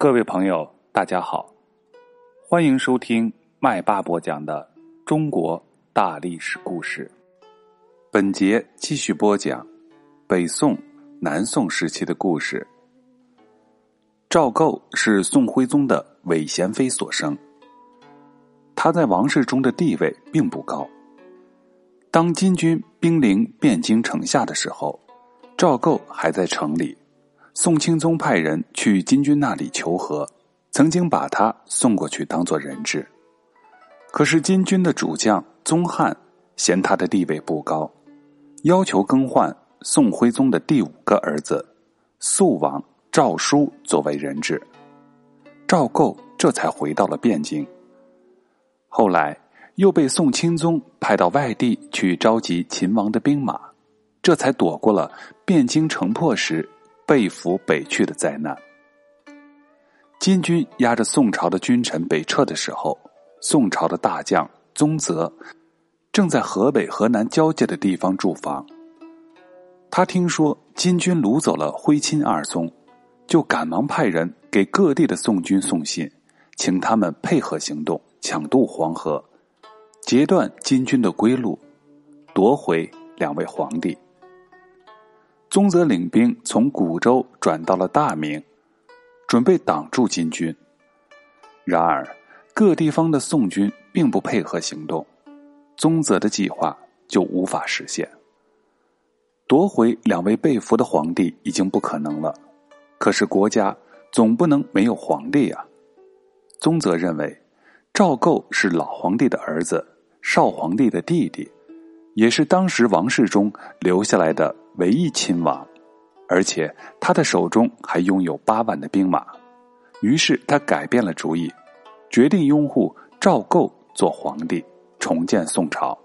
各位朋友，大家好，欢迎收听麦霸播讲的中国大历史故事。本节继续播讲北宋、南宋时期的故事。赵构是宋徽宗的韦贤妃所生，他在王室中的地位并不高。当金军兵临汴京城下的时候，赵构还在城里。宋钦宗派人去金军那里求和，曾经把他送过去当做人质。可是金军的主将宗翰嫌他的地位不高，要求更换宋徽宗的第五个儿子肃王赵舒作为人质。赵构这才回到了汴京。后来又被宋钦宗派到外地去召集秦王的兵马，这才躲过了汴京城破时。被俘北去的灾难。金军压着宋朝的君臣北撤的时候，宋朝的大将宗泽正在河北、河南交界的地方驻防。他听说金军掳走了徽钦二宗，就赶忙派人给各地的宋军送信，请他们配合行动，抢渡黄河，截断金军的归路，夺回两位皇帝。宗泽领兵从古州转到了大名，准备挡住金军。然而，各地方的宋军并不配合行动，宗泽的计划就无法实现。夺回两位被俘的皇帝已经不可能了，可是国家总不能没有皇帝呀。宗泽认为，赵构是老皇帝的儿子，少皇帝的弟弟，也是当时王室中留下来的。唯一亲王，而且他的手中还拥有八万的兵马，于是他改变了主意，决定拥护赵构做皇帝，重建宋朝。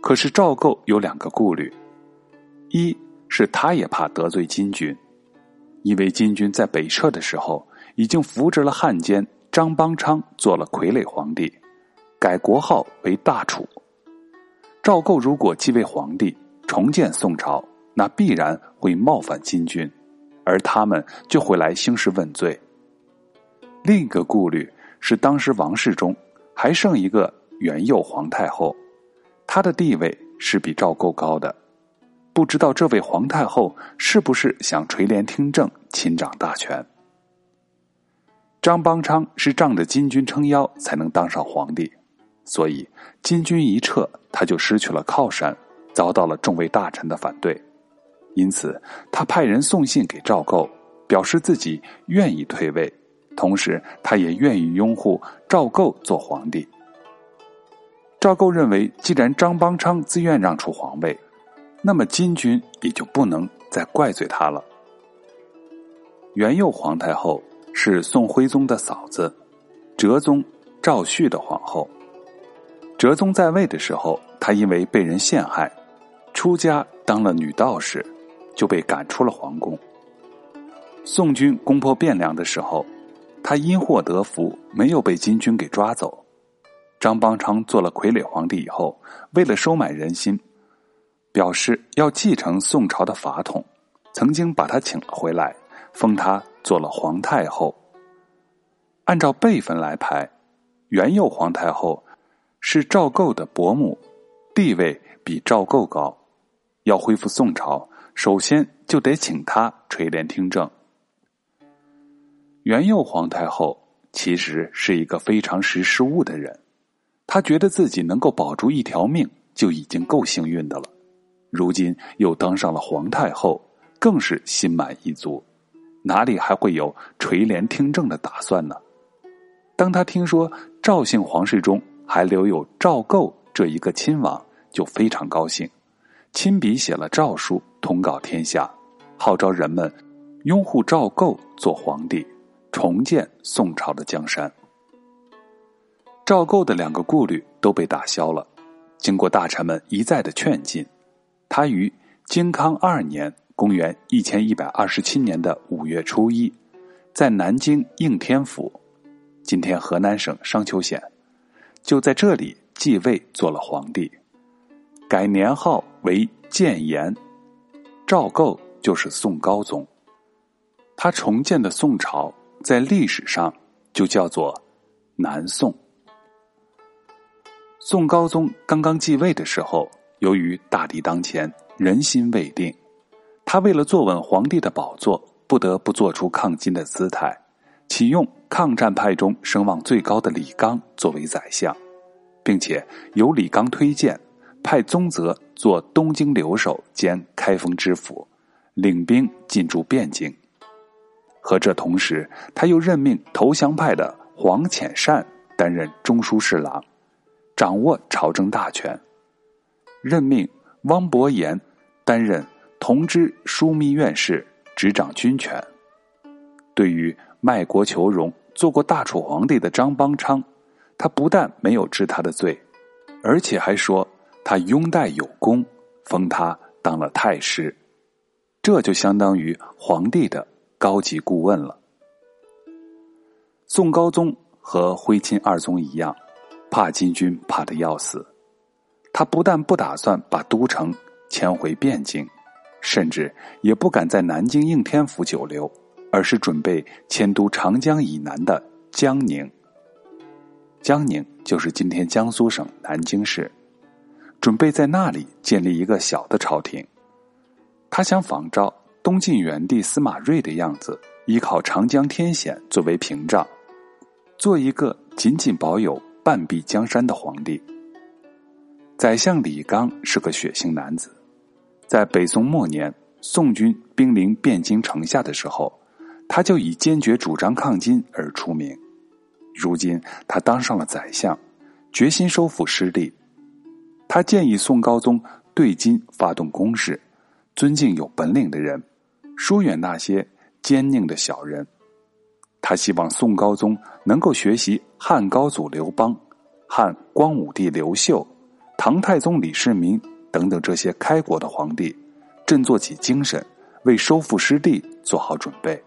可是赵构有两个顾虑：一是他也怕得罪金军，因为金军在北撤的时候已经扶植了汉奸张邦昌做了傀儡皇帝，改国号为大楚。赵构如果继位皇帝。重建宋朝，那必然会冒犯金军，而他们就会来兴师问罪。另一个顾虑是，当时王室中还剩一个元佑皇太后，她的地位是比赵构高的，不知道这位皇太后是不是想垂帘听政，亲掌大权。张邦昌是仗着金军撑腰才能当上皇帝，所以金军一撤，他就失去了靠山。遭到了众位大臣的反对，因此他派人送信给赵构，表示自己愿意退位，同时他也愿意拥护赵构做皇帝。赵构认为，既然张邦昌自愿让出皇位，那么金军也就不能再怪罪他了。元佑皇太后是宋徽宗的嫂子，哲宗赵煦的皇后。哲宗在位的时候，他因为被人陷害。出家当了女道士，就被赶出了皇宫。宋军攻破汴梁的时候，他因祸得福，没有被金军给抓走。张邦昌做了傀儡皇帝以后，为了收买人心，表示要继承宋朝的法统，曾经把他请了回来，封他做了皇太后。按照辈分来排，元佑皇太后是赵构的伯母，地位比赵构高。要恢复宋朝，首先就得请他垂帘听政。元佑皇太后其实是一个非常识时务的人，她觉得自己能够保住一条命就已经够幸运的了，如今又当上了皇太后，更是心满意足，哪里还会有垂帘听政的打算呢？当他听说赵姓皇室中还留有赵构这一个亲王，就非常高兴。亲笔写了诏书，通告天下，号召人们拥护赵构做皇帝，重建宋朝的江山。赵构的两个顾虑都被打消了。经过大臣们一再的劝进，他于靖康二年（公元一千一百二十七年的五月初一），在南京应天府（今天河南省商丘县），就在这里继位做了皇帝。改年号为建炎，赵构就是宋高宗。他重建的宋朝在历史上就叫做南宋。宋高宗刚刚继位的时候，由于大敌当前，人心未定，他为了坐稳皇帝的宝座，不得不做出抗金的姿态，启用抗战派中声望最高的李纲作为宰相，并且由李纲推荐，派宗泽做东京留守兼开封知府，领兵进驻汴京。和这同时，他又任命投降派的黄潜善担任中书侍郎。掌握朝政大权，任命汪伯言担任同知枢密院事，执掌军权。对于卖国求荣、做过大楚皇帝的张邦昌，他不但没有治他的罪，而且还说他拥戴有功，封他当了太师，这就相当于皇帝的高级顾问了。宋高宗和徽钦二宗一样。怕金军怕的要死，他不但不打算把都城迁回汴京，甚至也不敢在南京应天府久留，而是准备迁都长江以南的江宁。江宁就是今天江苏省南京市，准备在那里建立一个小的朝廷。他想仿照东晋元帝司马睿的样子，依靠长江天险作为屏障，做一个仅仅保有。半壁江山的皇帝，宰相李纲是个血性男子，在北宋末年，宋军兵临汴京城下的时候，他就以坚决主张抗金而出名。如今他当上了宰相，决心收复失地。他建议宋高宗对金发动攻势，尊敬有本领的人，疏远那些奸佞的小人。他希望宋高宗能够学习汉高祖刘邦、汉光武帝刘秀、唐太宗李世民等等这些开国的皇帝，振作起精神，为收复失地做好准备。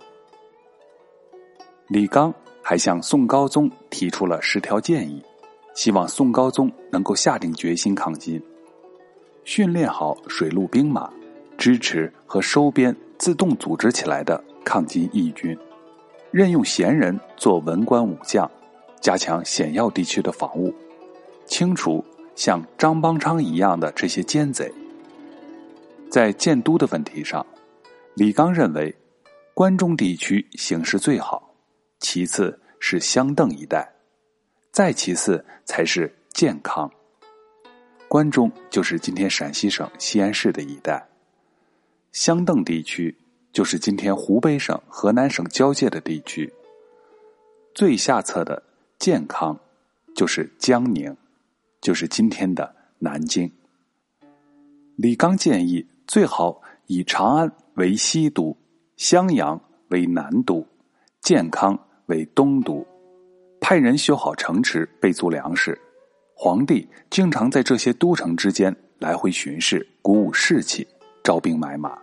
李纲还向宋高宗提出了十条建议，希望宋高宗能够下定决心抗金，训练好水陆兵马，支持和收编自动组织起来的抗金义军。任用贤人做文官武将，加强险要地区的防务，清除像张邦昌一样的这些奸贼。在建都的问题上，李纲认为，关中地区形势最好，其次是湘邓一带，再其次才是健康。关中就是今天陕西省西安市的一带，湘邓地区。就是今天湖北省、河南省交界的地区，最下侧的健康，就是江宁，就是今天的南京。李纲建议最好以长安为西都，襄阳为南都，健康为东都，派人修好城池，备足粮食。皇帝经常在这些都城之间来回巡视，鼓舞士气，招兵买马。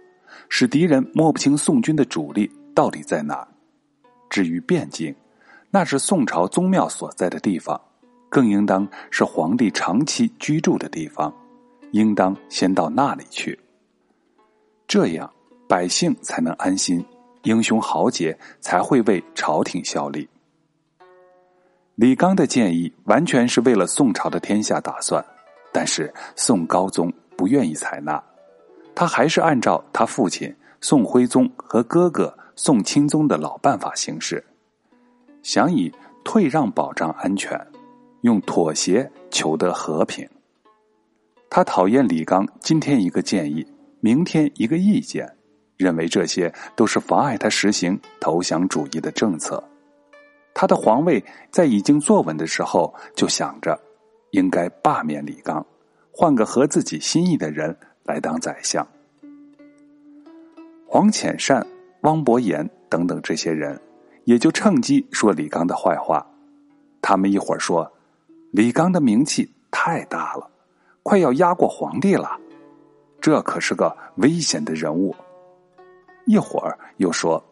使敌人摸不清宋军的主力到底在哪。至于汴京，那是宋朝宗庙所在的地方，更应当是皇帝长期居住的地方，应当先到那里去。这样百姓才能安心，英雄豪杰才会为朝廷效力。李纲的建议完全是为了宋朝的天下打算，但是宋高宗不愿意采纳。他还是按照他父亲宋徽宗和哥哥宋钦宗的老办法行事，想以退让保障安全，用妥协求得和平。他讨厌李纲今天一个建议，明天一个意见，认为这些都是妨碍他实行投降主义的政策。他的皇位在已经坐稳的时候，就想着应该罢免李纲，换个合自己心意的人。来当宰相，黄潜善、汪伯言等等这些人，也就趁机说李纲的坏话。他们一会儿说，李纲的名气太大了，快要压过皇帝了，这可是个危险的人物；一会儿又说，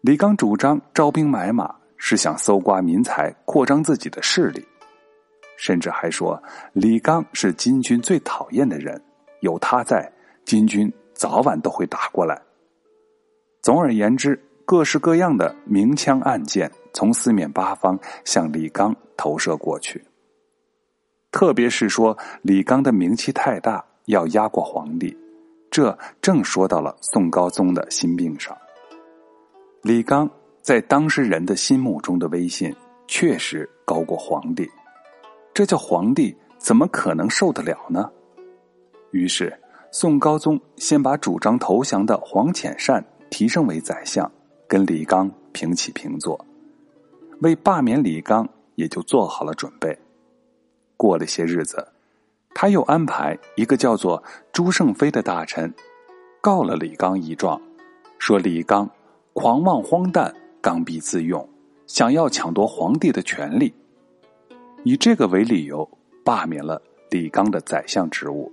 李刚主张招兵买马，是想搜刮民财，扩张自己的势力，甚至还说李刚是金军最讨厌的人。有他在，金军早晚都会打过来。总而言之，各式各样的明枪暗箭从四面八方向李刚投射过去。特别是说李刚的名气太大，要压过皇帝，这正说到了宋高宗的心病上。李纲在当时人的心目中的威信确实高过皇帝，这叫皇帝怎么可能受得了呢？于是宋高宗先把主张投降的黄潜善提升为宰相，跟李纲平起平坐，为罢免李纲也就做好了准备。过了些日子，他又安排一个叫做朱胜飞的大臣，告了李纲一状，说李纲狂妄荒诞、刚愎自用，想要抢夺皇帝的权力，以这个为理由罢免了李纲的宰相职务。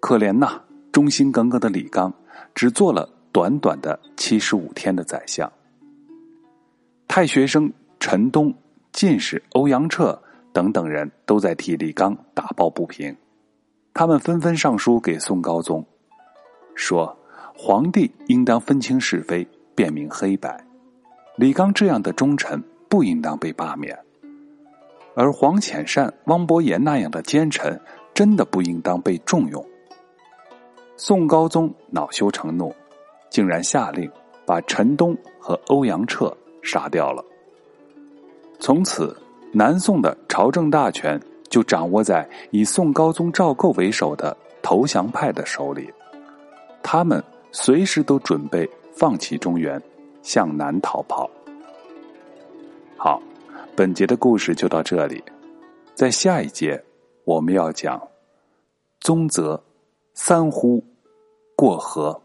可怜呐，忠心耿耿的李纲只做了短短的七十五天的宰相。太学生陈东、进士欧阳彻。等等人都在替李纲打抱不平，他们纷纷上书给宋高宗，说皇帝应当分清是非，辨明黑白，李纲这样的忠臣不应当被罢免，而黄潜善、汪伯言那样的奸臣真的不应当被重用。宋高宗恼羞成怒，竟然下令把陈东和欧阳彻杀掉了。从此。南宋的朝政大权就掌握在以宋高宗赵构为首的投降派的手里，他们随时都准备放弃中原，向南逃跑。好，本节的故事就到这里，在下一节我们要讲宗泽三呼过河。